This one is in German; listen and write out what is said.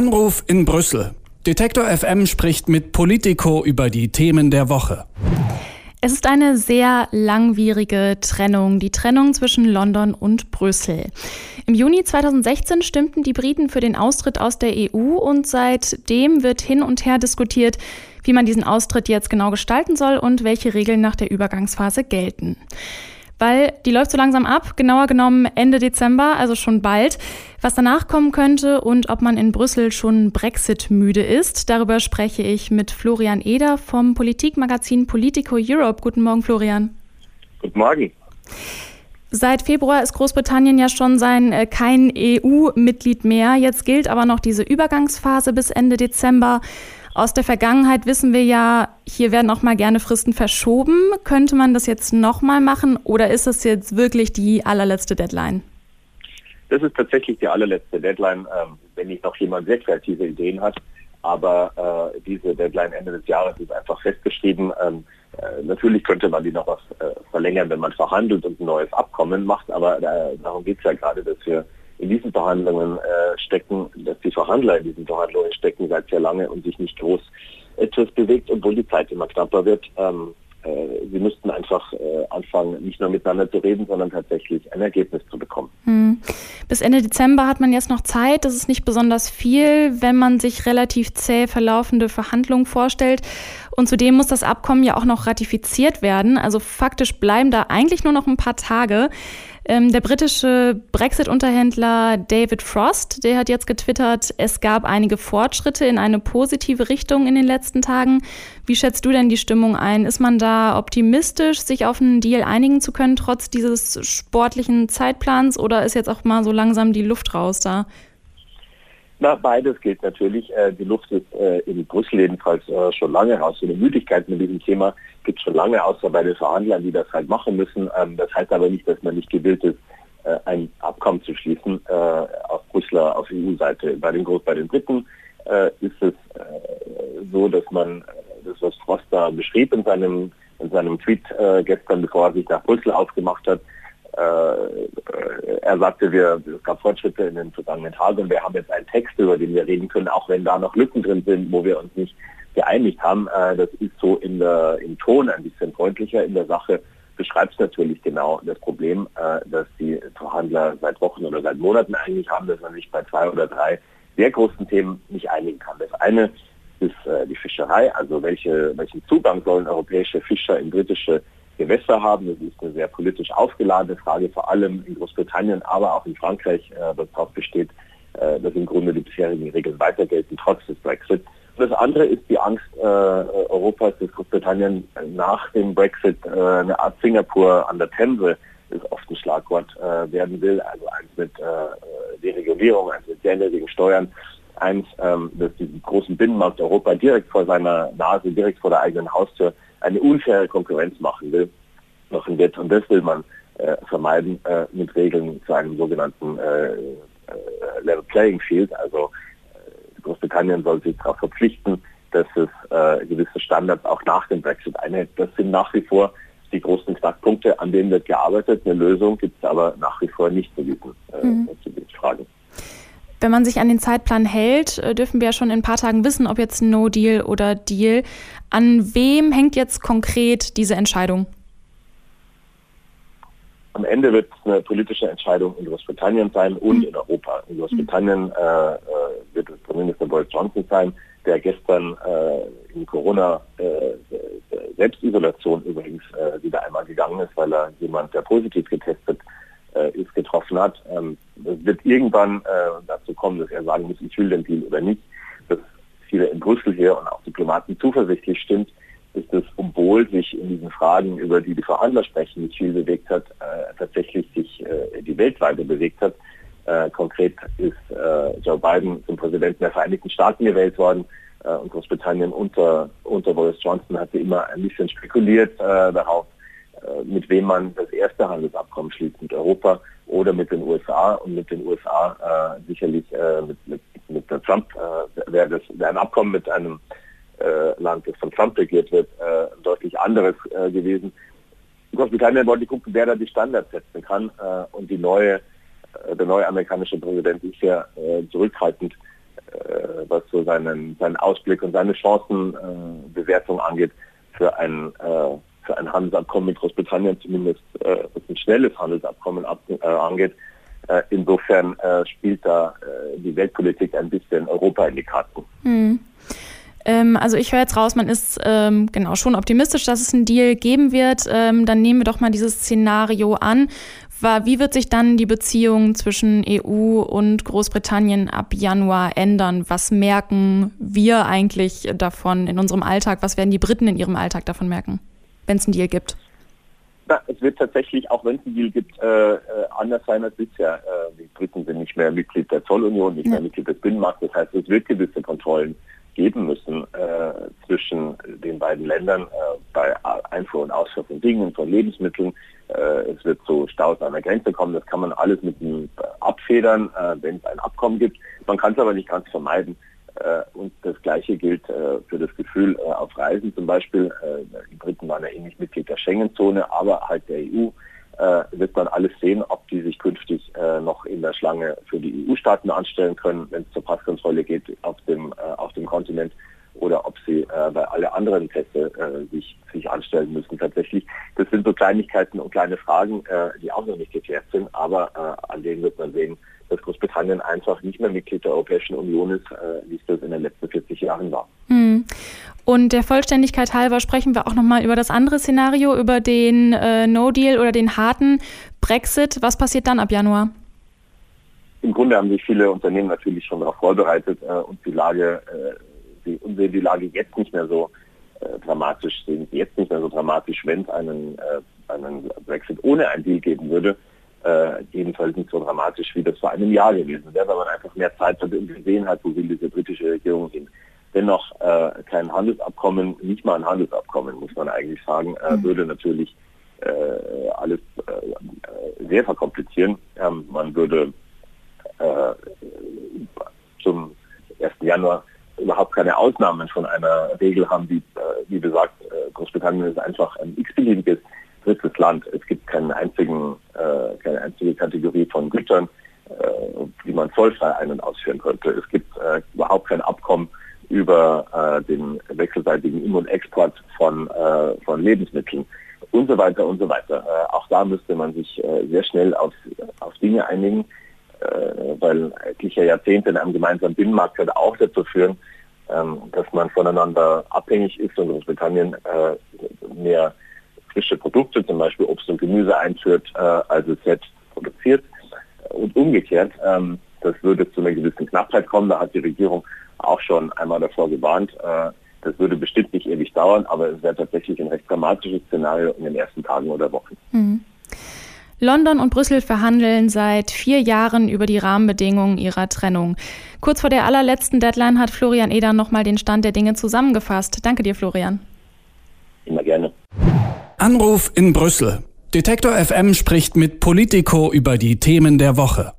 Anruf in Brüssel. Detektor FM spricht mit Politico über die Themen der Woche. Es ist eine sehr langwierige Trennung, die Trennung zwischen London und Brüssel. Im Juni 2016 stimmten die Briten für den Austritt aus der EU und seitdem wird hin und her diskutiert, wie man diesen Austritt jetzt genau gestalten soll und welche Regeln nach der Übergangsphase gelten weil die läuft so langsam ab, genauer genommen Ende Dezember, also schon bald. Was danach kommen könnte und ob man in Brüssel schon Brexit müde ist, darüber spreche ich mit Florian Eder vom Politikmagazin Politico Europe. Guten Morgen, Florian. Guten Morgen. Seit Februar ist Großbritannien ja schon sein äh, kein EU-Mitglied mehr. Jetzt gilt aber noch diese Übergangsphase bis Ende Dezember. Aus der Vergangenheit wissen wir ja, hier werden auch mal gerne Fristen verschoben. Könnte man das jetzt nochmal machen oder ist das jetzt wirklich die allerletzte Deadline? Das ist tatsächlich die allerletzte Deadline, ähm, wenn nicht noch jemand sehr kreative Ideen hat. Aber äh, diese Deadline Ende des Jahres ist einfach festgeschrieben. Ähm, äh, natürlich könnte man die noch was äh, verlängern, wenn man verhandelt und ein neues Abkommen macht. Aber äh, darum geht es ja gerade, dass wir in diesen Verhandlungen äh, stecken, dass die Verhandler in diesen Verhandlungen stecken seit sehr lange und sich nicht groß etwas bewegt, obwohl die Zeit immer knapper wird. Ähm, äh, sie müssten einfach äh, anfangen, nicht nur miteinander zu reden, sondern tatsächlich ein Ergebnis zu bekommen. Hm. Bis Ende Dezember hat man jetzt noch Zeit. Das ist nicht besonders viel, wenn man sich relativ zäh verlaufende Verhandlungen vorstellt. Und zudem muss das Abkommen ja auch noch ratifiziert werden. Also faktisch bleiben da eigentlich nur noch ein paar Tage. Ähm, der britische Brexit-Unterhändler David Frost, der hat jetzt getwittert, es gab einige Fortschritte in eine positive Richtung in den letzten Tagen. Wie schätzt du denn die Stimmung ein? Ist man da optimistisch, sich auf einen Deal einigen zu können, trotz dieses sportlichen Zeitplans? Oder ist jetzt auch mal so langsam die Luft raus da? Na, beides gilt natürlich. Äh, die Luft ist äh, in Brüssel jedenfalls äh, schon lange raus. So eine Müdigkeit mit diesem Thema gibt schon lange, außer bei den Verhandlern, die das halt machen müssen. Ähm, das heißt aber nicht, dass man nicht gewillt ist, äh, ein Abkommen zu schließen äh, auf Brüsseler, auf EU-Seite. Bei den Groß, bei den Briten äh, ist es so, dass man das, was Froster beschrieb in seinem, in seinem Tweet gestern, bevor er sich nach Brüssel aufgemacht hat, äh, er sagte, wir, es gab Fortschritte in den vergangenen Tagen und wir haben jetzt einen Text, über den wir reden können, auch wenn da noch Lücken drin sind, wo wir uns nicht geeinigt haben. Äh, das ist so in der, im Ton ein bisschen freundlicher. In der Sache beschreibt es natürlich genau das Problem, äh, dass die Verhandler seit Wochen oder seit Monaten eigentlich haben, dass man sich bei zwei oder drei sehr großen Themen nicht einigen kann. Das eine ist die Fischerei, also welche, welchen Zugang sollen europäische Fischer in britische Gewässer haben. Das ist eine sehr politisch aufgeladene Frage, vor allem in Großbritannien, aber auch in Frankreich, äh, das darauf besteht, äh, dass im Grunde die bisherigen Regeln weiter gelten, trotz des Brexit. Das andere ist die Angst äh, Europas, dass Großbritannien nach dem Brexit äh, eine Art Singapur an der Themse, ist oft ein Schlagwort, äh, werden will, also eins mit äh, Deregulierung, eins mit sehr niedrigen Steuern, eins, ähm, dass diesen großen Binnenmarkt Europa direkt vor seiner Nase, direkt vor der eigenen Haustür eine unfaire Konkurrenz machen will, machen wird. Und das will man äh, vermeiden äh, mit Regeln zu einem sogenannten äh, äh Level Playing Field. Also äh, Großbritannien soll sich darauf verpflichten, dass es äh, gewisse Standards auch nach dem Brexit einhält. Das sind nach wie vor die großen Knackpunkte, an denen wird gearbeitet. Eine Lösung gibt es aber nach wie vor nicht zu diesen, mhm. zu diesen Fragen. Wenn man sich an den Zeitplan hält, äh, dürfen wir ja schon in ein paar Tagen wissen, ob jetzt No Deal oder Deal. An wem hängt jetzt konkret diese Entscheidung? Am Ende wird es eine politische Entscheidung in Großbritannien sein und mhm. in Europa. In Großbritannien äh, Premierminister Boris Johnson sein, der gestern äh, in Corona äh, übrigens äh, wieder einmal gegangen ist, weil er jemand, der positiv getestet äh, ist, getroffen hat. Ähm, wird irgendwann äh, dazu kommen, dass er sagen muss, ich will den Deal oder nicht. Dass viele in Brüssel hier und auch Diplomaten zuversichtlich stimmt, ist es, obwohl sich in diesen Fragen, über die die Verhandler sprechen, nicht viel bewegt hat, äh, tatsächlich sich die Welt weiter bewegt hat. Äh, konkret ist äh, Joe Biden zum Präsidenten der Vereinigten Staaten gewählt worden äh, und Großbritannien unter, unter Boris Johnson hatte immer ein bisschen spekuliert äh, darauf, äh, mit wem man das erste Handelsabkommen schließt, mit Europa oder mit den USA. Und mit den USA äh, sicherlich mit, mit, mit Trump wäre das wär ein Abkommen mit einem Land, das von Trump regiert wird, deutlich anderes gewesen. Großbritannien wollte gucken, wer da die Standards setzen kann. Und die neue, der neue amerikanische Präsident ist ja äh, zurückhaltend äh, was so seinen, seinen Ausblick und seine Chancenbewertung äh, angeht für ein, äh, für ein Handelsabkommen mit Großbritannien, zumindest äh, was ein schnelles Handelsabkommen ab, äh, angeht. Äh, insofern spielt da die Weltpolitik ein bisschen Europa in die Karten. Hm. Ähm, also ich höre jetzt raus, man ist ähm, genau schon optimistisch, dass es einen Deal geben wird. Ähm, dann nehmen wir doch mal dieses Szenario an, wie wird sich dann die Beziehung zwischen EU und Großbritannien ab Januar ändern? Was merken wir eigentlich davon in unserem Alltag? Was werden die Briten in ihrem Alltag davon merken, wenn es einen Deal gibt? Na, es wird tatsächlich, auch wenn es einen Deal gibt, äh, äh, anders sein als bisher. Äh, die Briten sind nicht mehr Mitglied der Zollunion, nicht ja. mehr Mitglied des Binnenmarkts. Das heißt, es wird gewisse Kontrollen geben müssen äh, zwischen den beiden Ländern äh, bei Einfuhr und Ausfuhr von Dingen, von Lebensmitteln. Äh, es wird zu Staus an der Grenze kommen. Das kann man alles mit dem Abfedern, äh, wenn es ein Abkommen gibt. Man kann es aber nicht ganz vermeiden. Äh, und das Gleiche gilt äh, für das Gefühl auf Reisen zum Beispiel. die Briten waren ja nicht Mitglied der Schengen-Zone, aber halt der EU wird man alles sehen, ob die sich künftig noch in der Schlange für die EU-Staaten anstellen können, wenn es zur Passkontrolle geht auf dem, auf dem Kontinent oder ob sie äh, bei alle anderen Pässe äh, sich, sich anstellen müssen tatsächlich. Das sind so Kleinigkeiten und kleine Fragen, äh, die auch noch nicht geklärt sind, aber äh, an denen wird man sehen, dass Großbritannien einfach nicht mehr Mitglied der Europäischen Union ist, äh, wie es das in den letzten 40 Jahren war. Hm. Und der Vollständigkeit halber sprechen wir auch nochmal über das andere Szenario, über den äh, No-Deal oder den harten Brexit. Was passiert dann ab Januar? Im Grunde haben sich viele Unternehmen natürlich schon darauf vorbereitet äh, und die Lage äh, und sehen die Lage jetzt nicht mehr so äh, dramatisch, sehen jetzt nicht mehr so dramatisch, wenn es einen, äh, einen Brexit ohne ein Deal geben würde. Äh, jedenfalls nicht so dramatisch, wie das vor einem Jahr gewesen wäre, weil man einfach mehr Zeit hat und gesehen hat, wo will diese britische Regierung hin. Dennoch äh, kein Handelsabkommen, nicht mal ein Handelsabkommen, muss man eigentlich sagen, äh, mhm. würde natürlich äh, alles äh, sehr verkomplizieren. Ähm, man würde äh, zum 1. Januar überhaupt keine Ausnahmen von einer Regel haben, die, äh, wie gesagt, äh, Großbritannien ist einfach ein x-beliebiges drittes Land. Es gibt keinen einzigen, äh, keine einzige Kategorie von Gütern, die man zollfrei ein- und ausführen könnte. Es gibt überhaupt kein Abkommen über den wechselseitigen In- und Export von, von Lebensmitteln und so weiter und so weiter. auch da müsste man sich sehr schnell auf, auf Dinge einigen, weil etliche Jahrzehnte in einem gemeinsamen Binnenmarkt könnte auch dazu führen, ähm, dass man voneinander abhängig ist und Großbritannien äh, mehr frische Produkte, zum Beispiel Obst und Gemüse einführt, äh, als es jetzt produziert. Und umgekehrt, ähm, das würde zu einer gewissen Knappheit kommen. Da hat die Regierung auch schon einmal davor gewarnt. Äh, das würde bestimmt nicht ewig dauern, aber es wäre tatsächlich ein recht dramatisches Szenario in den ersten Tagen oder Wochen. Mhm. London und Brüssel verhandeln seit vier Jahren über die Rahmenbedingungen ihrer Trennung. Kurz vor der allerletzten Deadline hat Florian Eder nochmal den Stand der Dinge zusammengefasst. Danke dir, Florian. Immer gerne. Anruf in Brüssel. Detektor FM spricht mit Politico über die Themen der Woche.